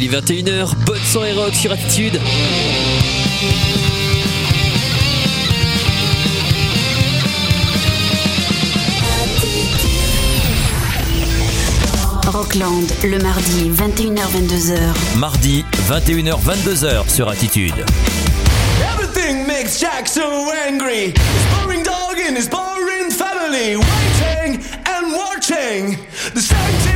Il est 21h, bonne soirée rock sur Attitude. Rockland, le mardi 21h-22h. Mardi 21h-22h sur Attitude. Everything makes Jack so angry. His boring dog and his boring family. Waiting and watching the same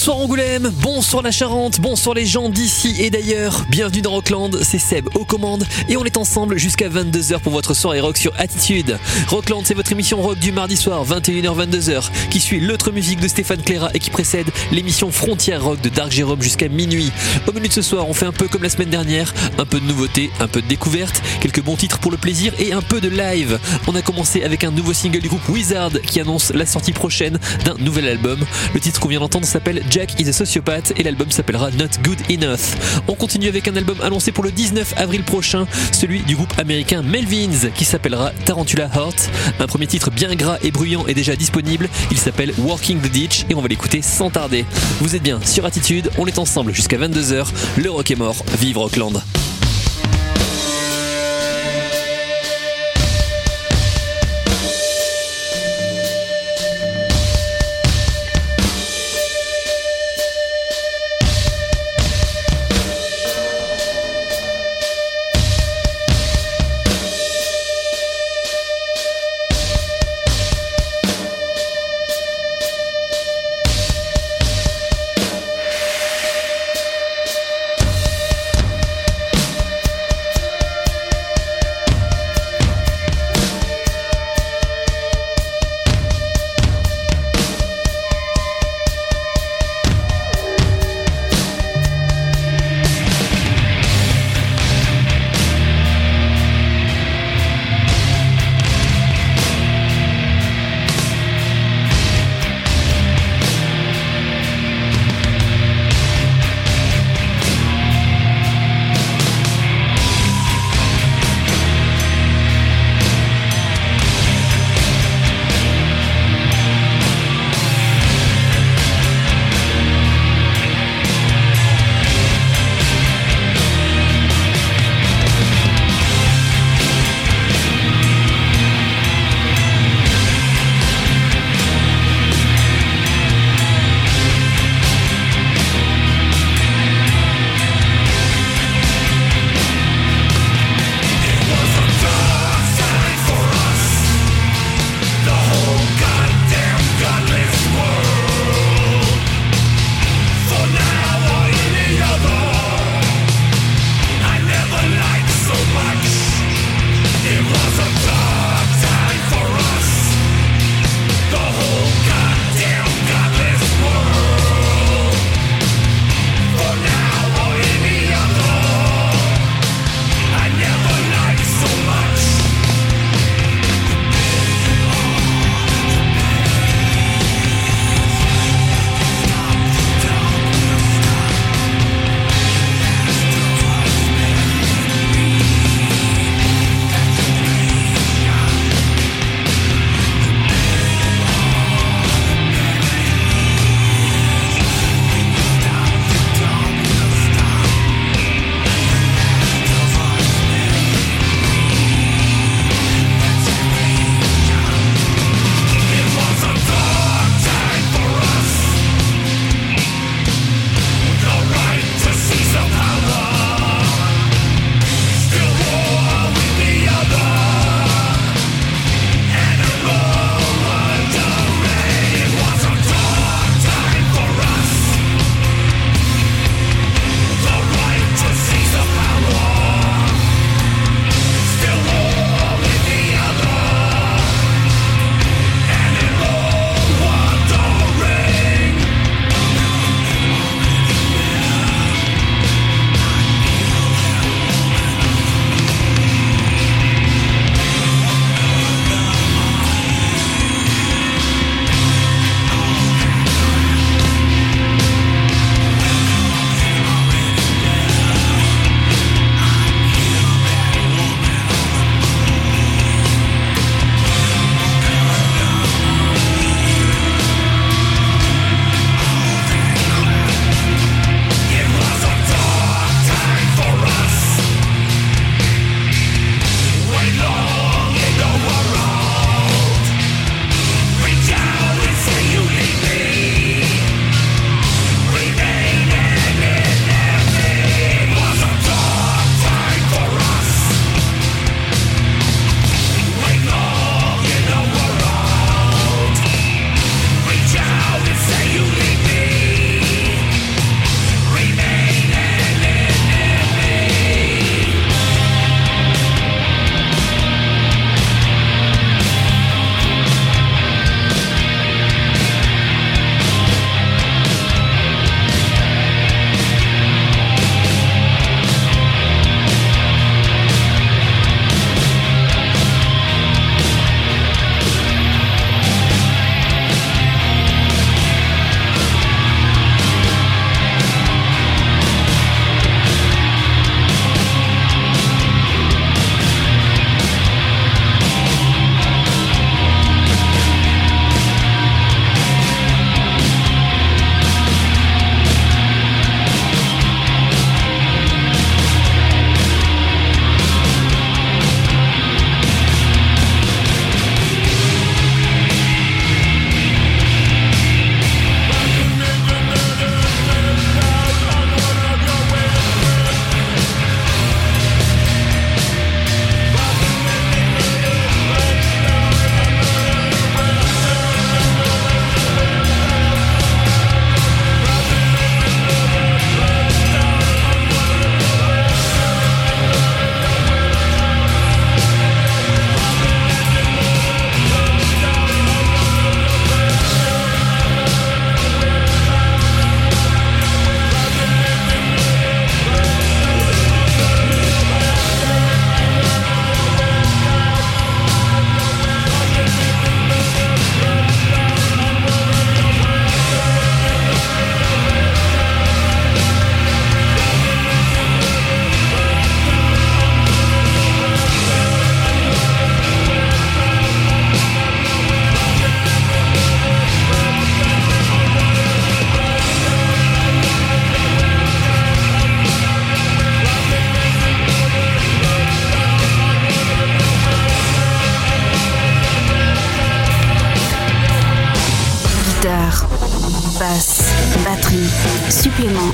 Bonsoir Angoulême, bonsoir la Charente, bonsoir les gens d'ici et d'ailleurs. Bienvenue dans Rockland, c'est Seb aux commandes et on est ensemble jusqu'à 22h pour votre soirée rock sur Attitude. Rockland, c'est votre émission rock du mardi soir, 21h-22h, qui suit l'autre musique de Stéphane Cléra et qui précède l'émission Frontière Rock de Dark Jérôme jusqu'à minuit. Au menu de ce soir, on fait un peu comme la semaine dernière, un peu de nouveautés, un peu de découverte, quelques bons titres pour le plaisir et un peu de live. On a commencé avec un nouveau single du groupe Wizard qui annonce la sortie prochaine d'un nouvel album. Le titre qu'on vient d'entendre s'appelle Jack is a Sociopath et l'album s'appellera Not Good Enough. On continue avec un album annoncé pour le 19 avril prochain, celui du groupe américain Melvins qui s'appellera Tarantula Heart. Un premier titre bien gras et bruyant est déjà disponible. Il s'appelle Walking the Ditch et on va l'écouter sans tarder. Vous êtes bien sur Attitude, on est ensemble jusqu'à 22h. Le rock est mort, vive Rockland.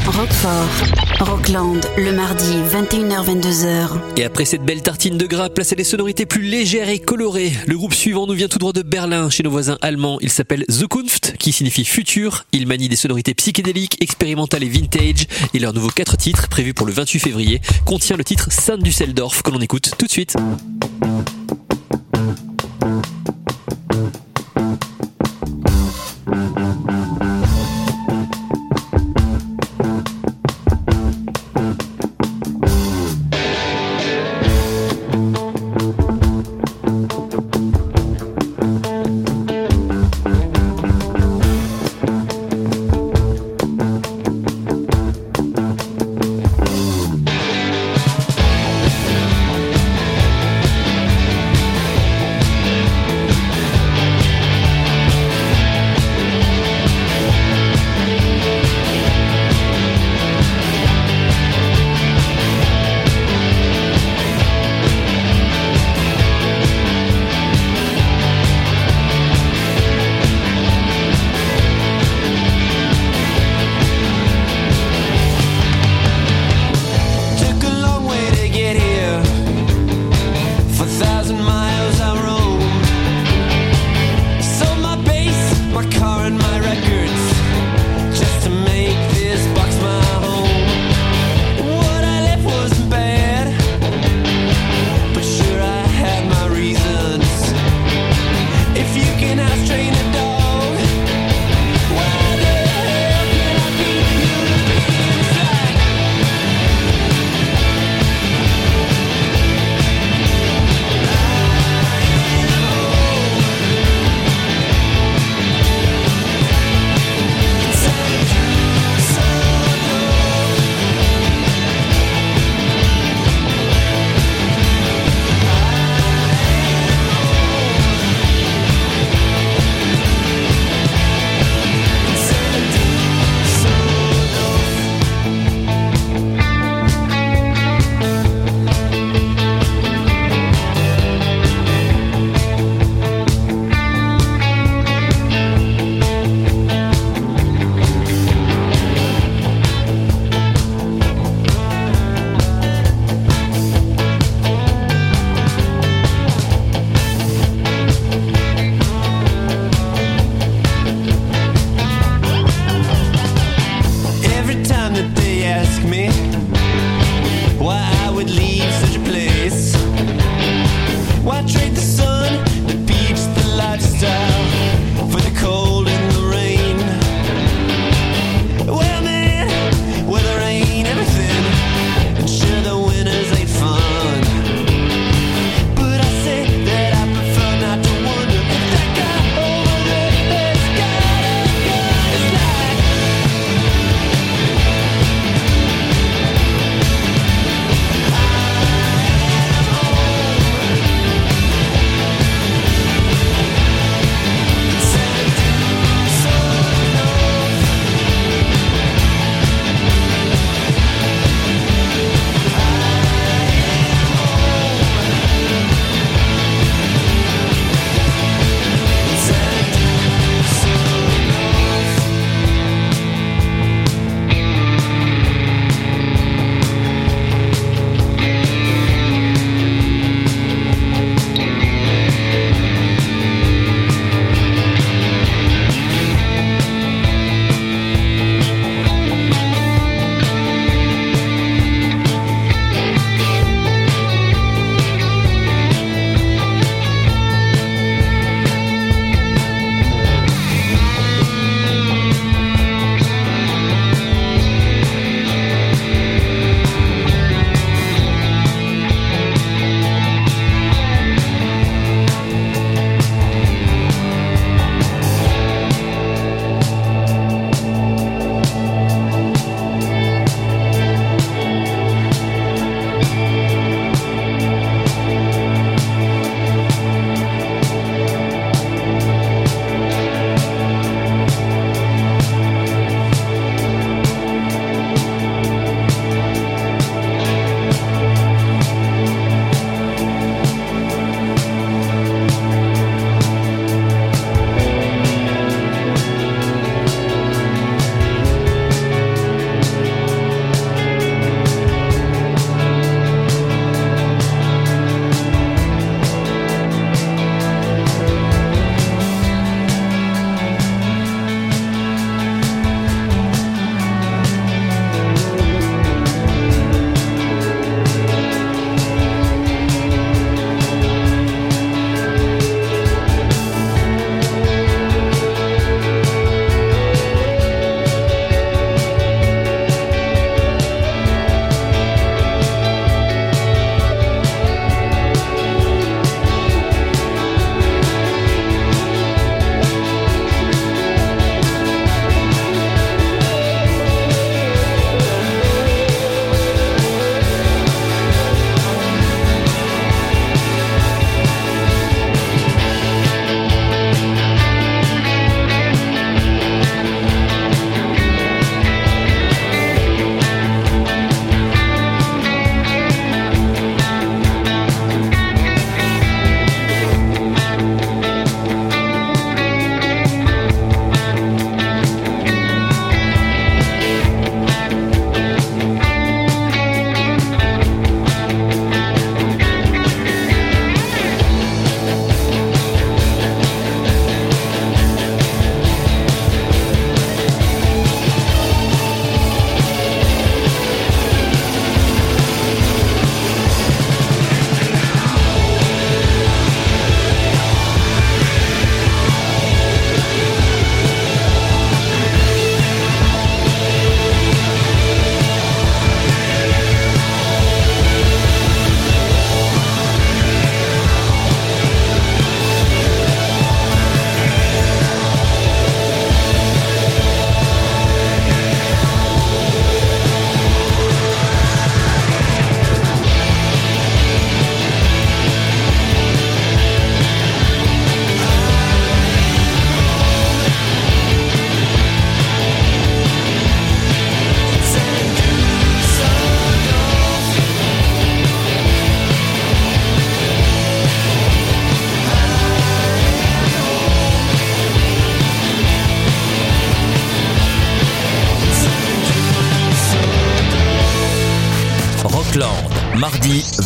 Rockfort, Rockland, le mardi 21h-22h. Et après cette belle tartine de gras, placez les sonorités plus légères et colorées. Le groupe suivant nous vient tout droit de Berlin, chez nos voisins allemands. Il s'appelle Zukunft, qui signifie futur. Il manie des sonorités psychédéliques, expérimentales et vintage. Et leur nouveau 4 titres, prévu pour le 28 février, contient le titre Saint Düsseldorf, que l'on écoute tout de suite.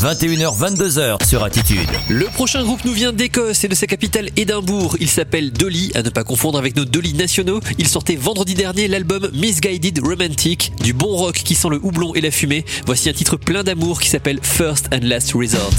21h, 22h sur Attitude. Le prochain groupe nous vient d'Écosse et de sa capitale Édimbourg. Il s'appelle Dolly, à ne pas confondre avec nos Dolly nationaux. Il sortait vendredi dernier l'album Misguided Romantic, du bon rock qui sent le houblon et la fumée. Voici un titre plein d'amour qui s'appelle First and Last Resort.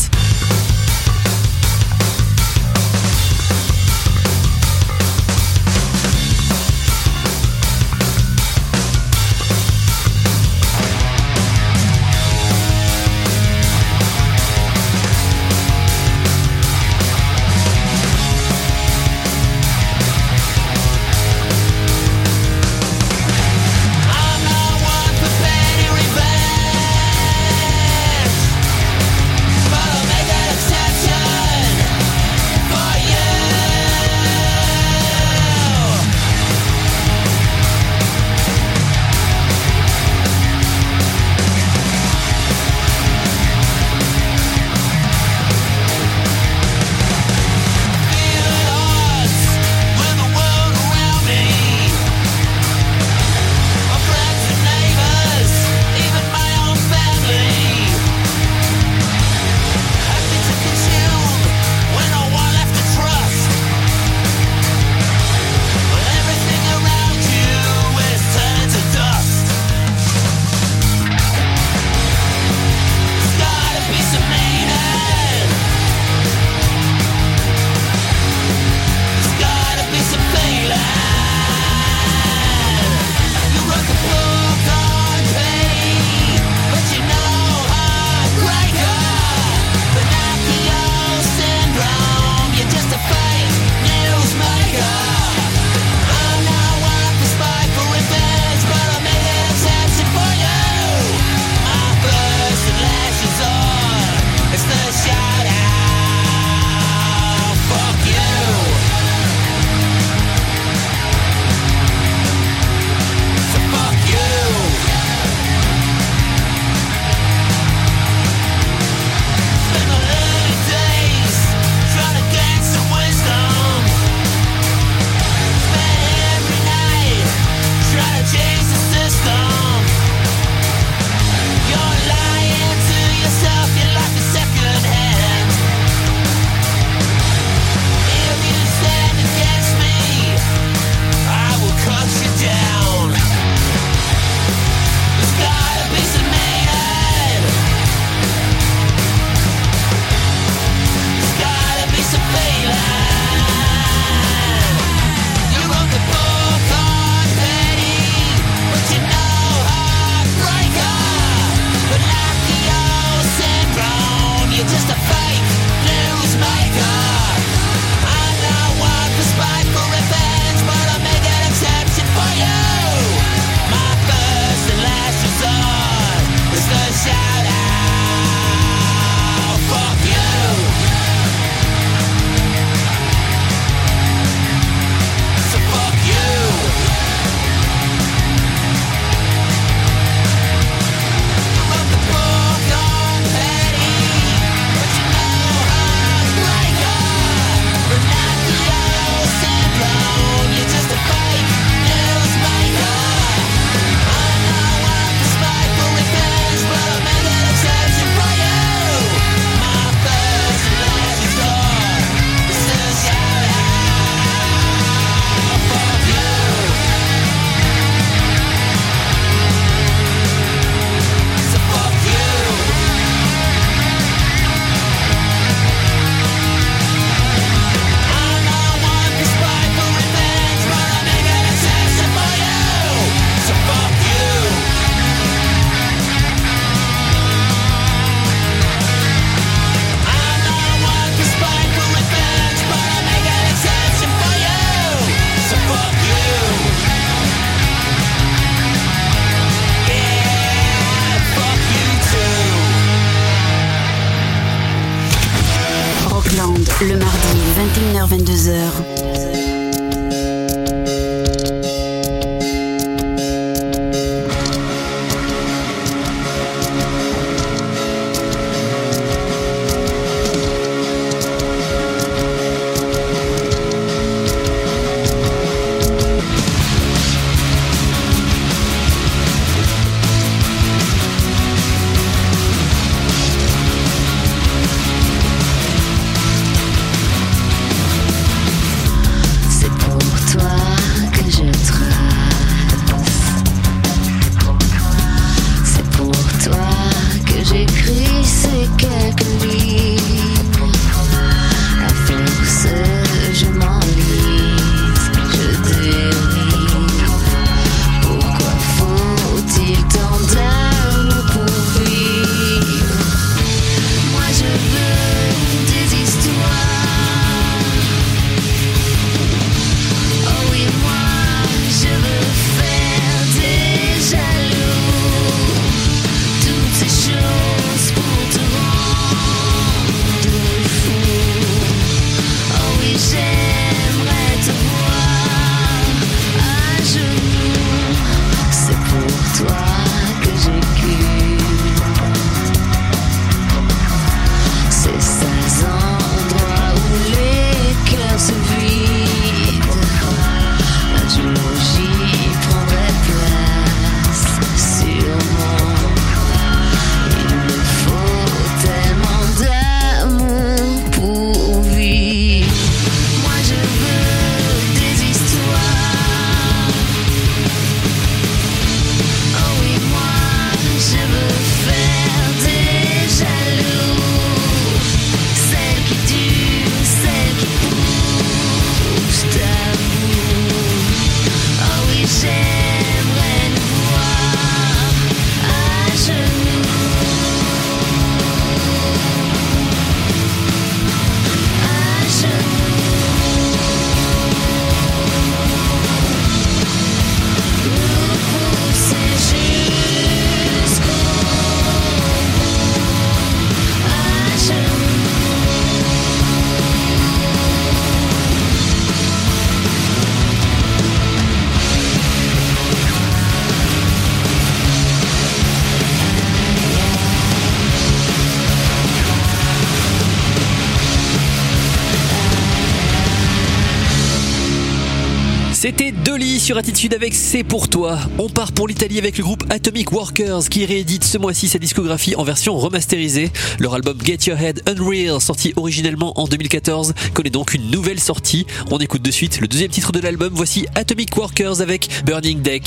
Sur Attitude avec C'est pour toi. On part pour l'Italie avec le groupe Atomic Workers qui réédite ce mois-ci sa discographie en version remasterisée. Leur album Get Your Head Unreal, sorti originellement en 2014, connaît donc une nouvelle sortie. On écoute de suite le deuxième titre de l'album. Voici Atomic Workers avec Burning Deck.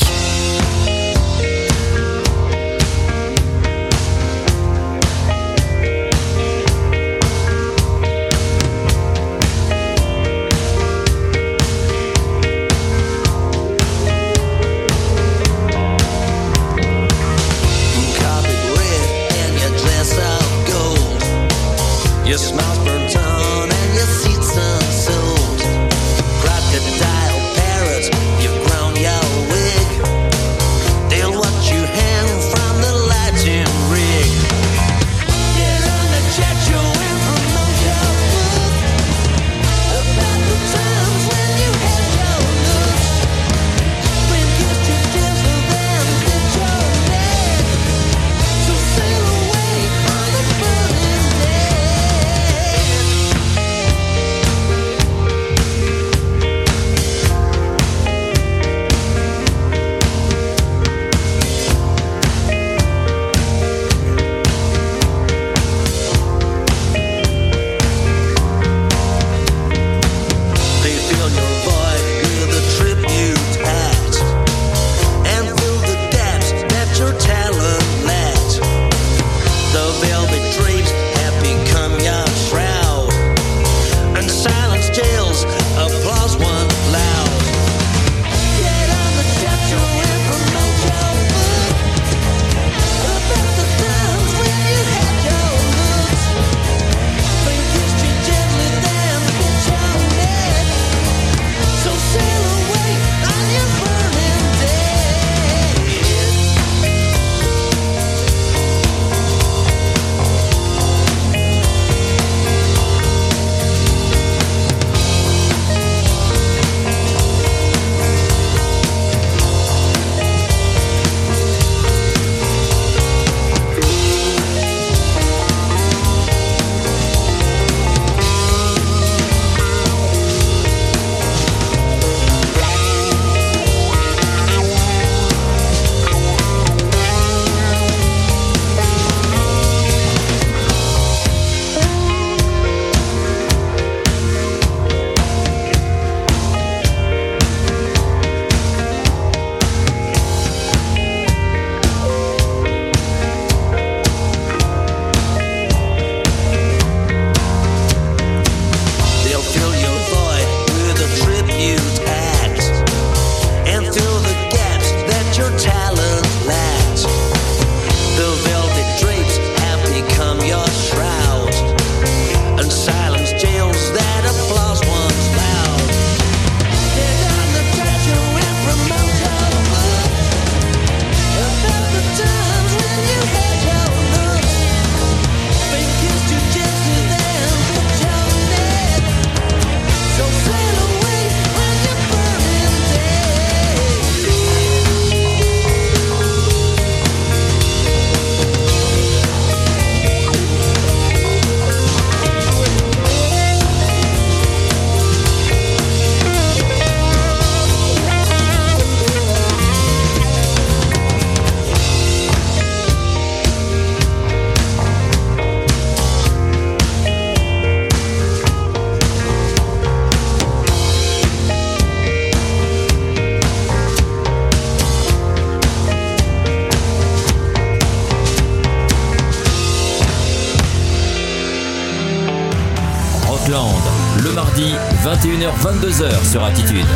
21h-22h sur Attitude.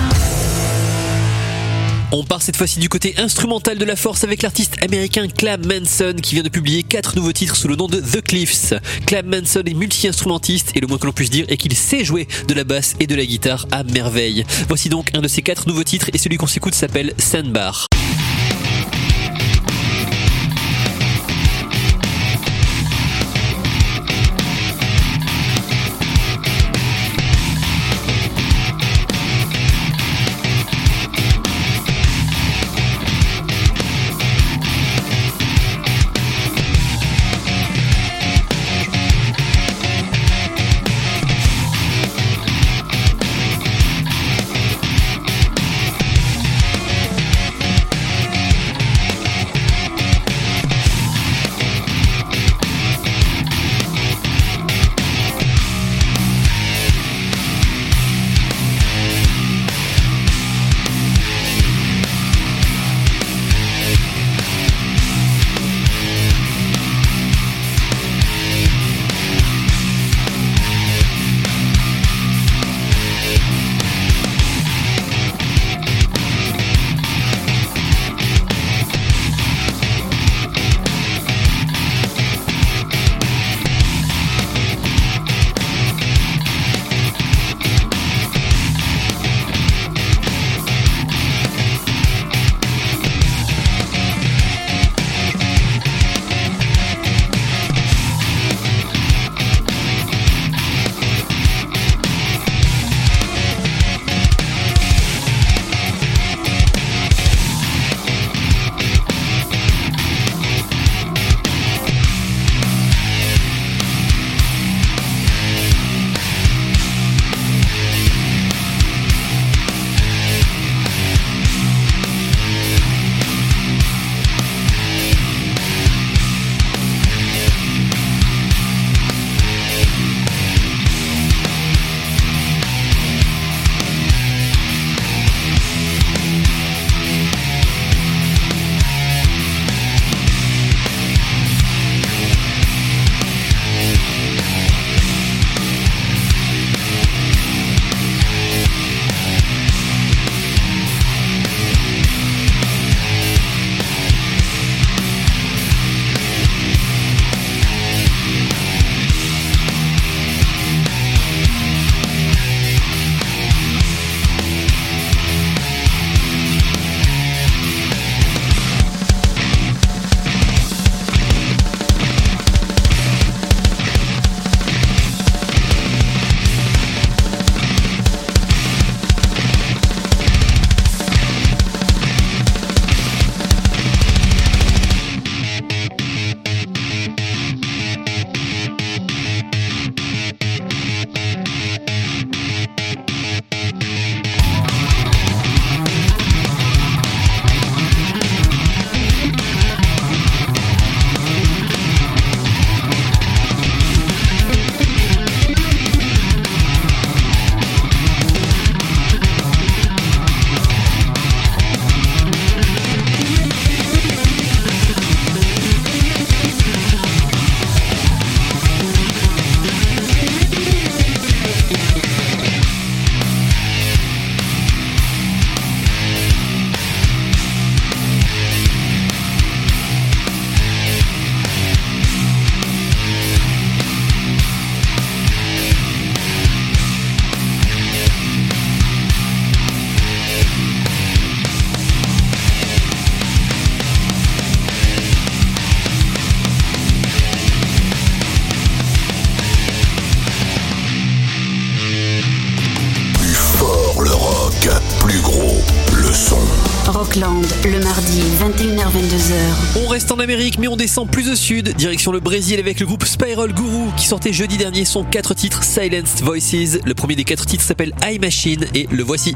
On part cette fois-ci du côté instrumental de la force avec l'artiste américain Clam Manson qui vient de publier quatre nouveaux titres sous le nom de The Cliffs. Clam Manson est multi-instrumentiste et le moins que l'on puisse dire est qu'il sait jouer de la basse et de la guitare à merveille. Voici donc un de ces quatre nouveaux titres et celui qu'on s'écoute s'appelle Sandbar. 21h-22h. On reste en Amérique, mais on descend plus au sud, direction le Brésil avec le groupe Spiral Guru qui sortait jeudi dernier son 4 titres Silenced Voices. Le premier des 4 titres s'appelle I Machine et le voici.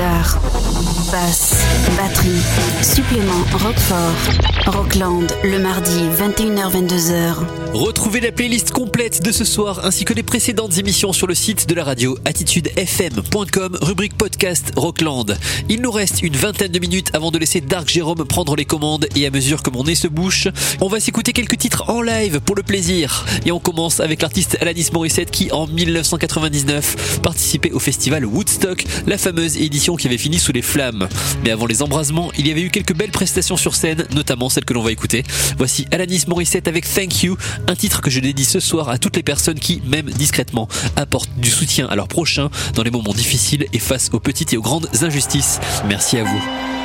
20h basse, batterie, supplément Rockfort. Rockland, le mardi, 21h-22h. Retrouvez la playlist complète de ce soir ainsi que les précédentes émissions sur le site de la radio attitudefm.com, rubrique podcast Rockland. Il nous reste une vingtaine de minutes avant de laisser Dark Jérôme prendre les commandes et à mesure que mon nez se bouche, on va s'écouter quelques titres en live pour le plaisir. Et on commence avec l'artiste Alanis Morissette qui en 1999 participait au festival Woodstock, la fameuse édition qui avait fini sous les flammes. Mais avant les embrasements, il y avait eu quelques belles prestations sur scène, notamment celle que l'on va écouter. Voici Alanis Morissette avec Thank You, un titre que je dédie ce soir à toutes les personnes qui, même discrètement, apportent du soutien à leurs prochains dans les moments difficiles et face aux petites et aux grandes injustices. Merci à vous.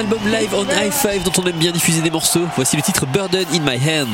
album live on i5 dont on aime bien diffuser des morceaux. Voici le titre Burden in My Hand.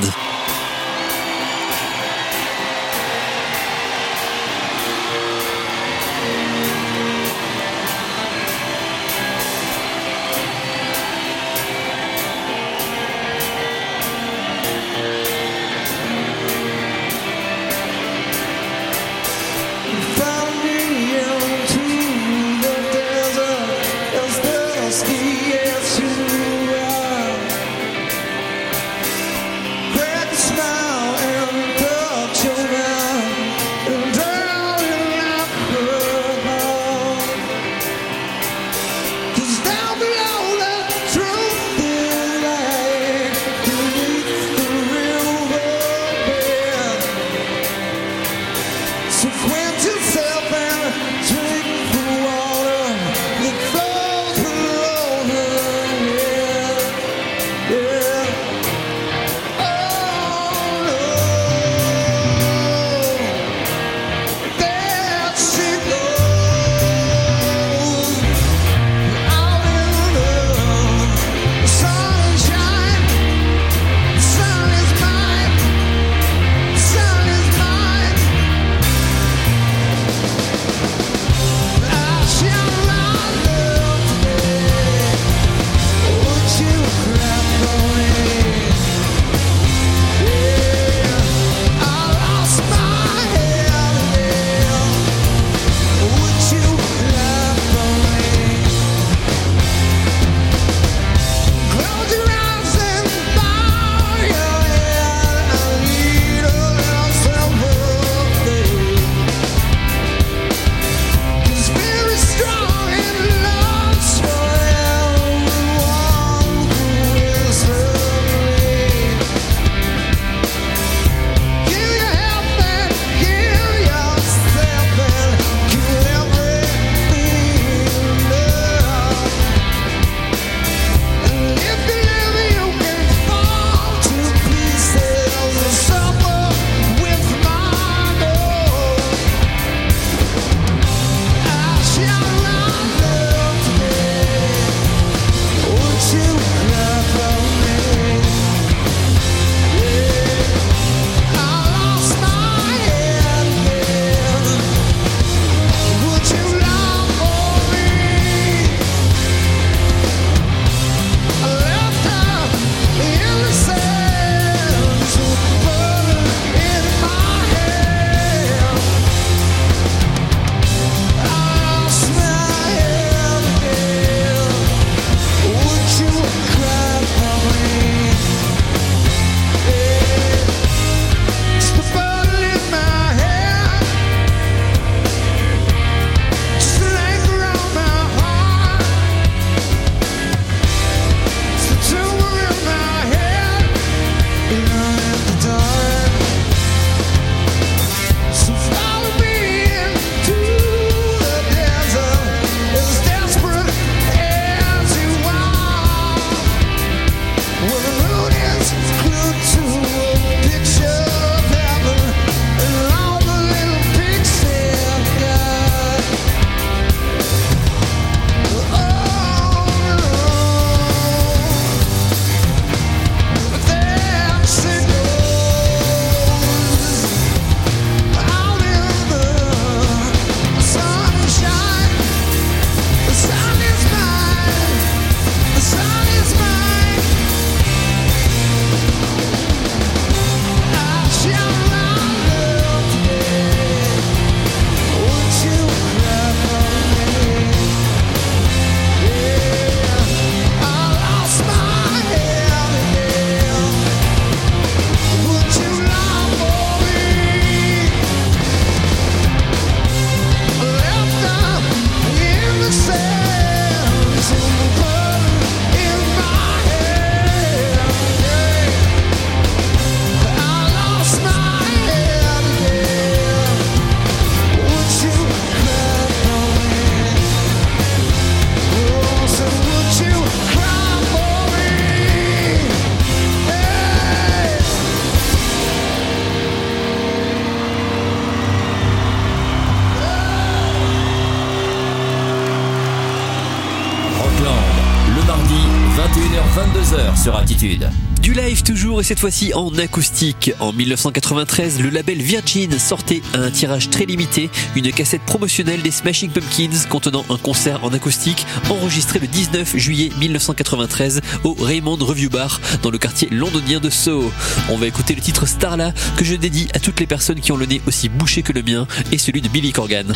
Cette fois-ci en acoustique. En 1993, le label Virgin sortait à un tirage très limité une cassette promotionnelle des Smashing Pumpkins contenant un concert en acoustique enregistré le 19 juillet 1993 au Raymond Review Bar dans le quartier londonien de Soho. On va écouter le titre Starla que je dédie à toutes les personnes qui ont le nez aussi bouché que le mien et celui de Billy Corgan.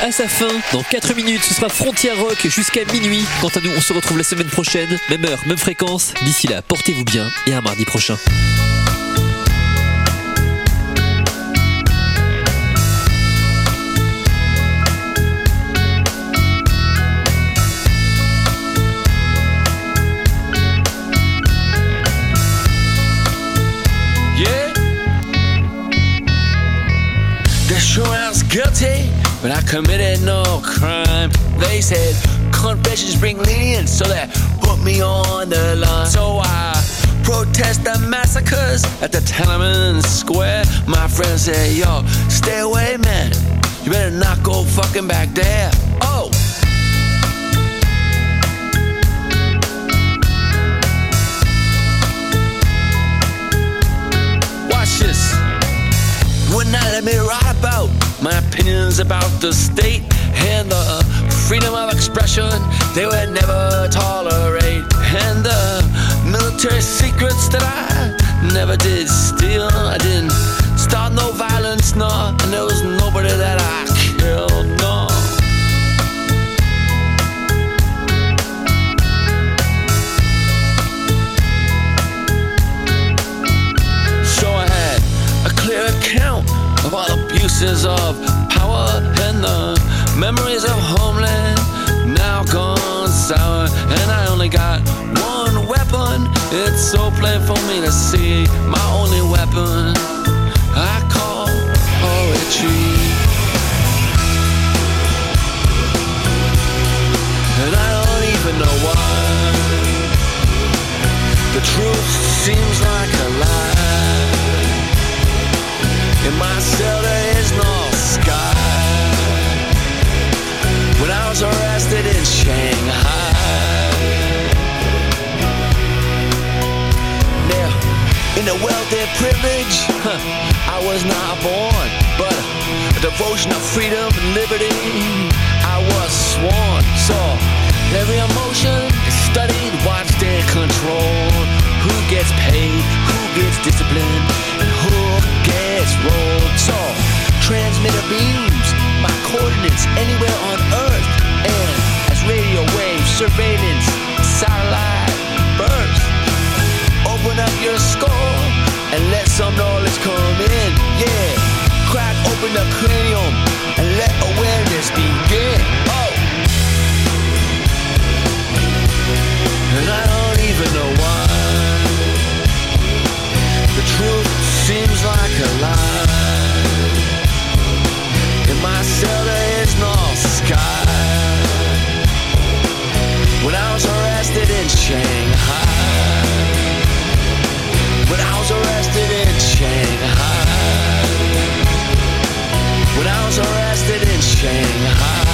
À sa fin. Dans 4 minutes, ce sera Frontier Rock jusqu'à minuit. Quant à nous, on se retrouve la semaine prochaine. Même heure, même fréquence. D'ici là, portez-vous bien et à mardi prochain. Guilty, but I committed no crime. They said confessions bring lenience, so they put me on the line. So I protest the massacres at the Tiananmen Square. My friends say, yo, stay away, man. You better not go fucking back there. Would not let me write about my opinions about the state and the freedom of expression they would never tolerate. And the military secrets that I never did steal. I didn't start no violence, no, and there was nobody that I all of power and the memories of homeland now gone sour. And I only got one weapon. It's so plain for me to see. My only weapon I call poetry. And I don't even know why. The truth seems like a lie. In my cell arrested in Shanghai. Now, in the wealthy privilege, huh, I was not born, but a devotion of freedom and liberty, I was sworn. So every emotion is studied, watched and controlled. Who gets paid? Who gets disciplined? And who gets rolled? So transmitter beams, my coordinates anywhere on earth. the cranial. it in Shanghai.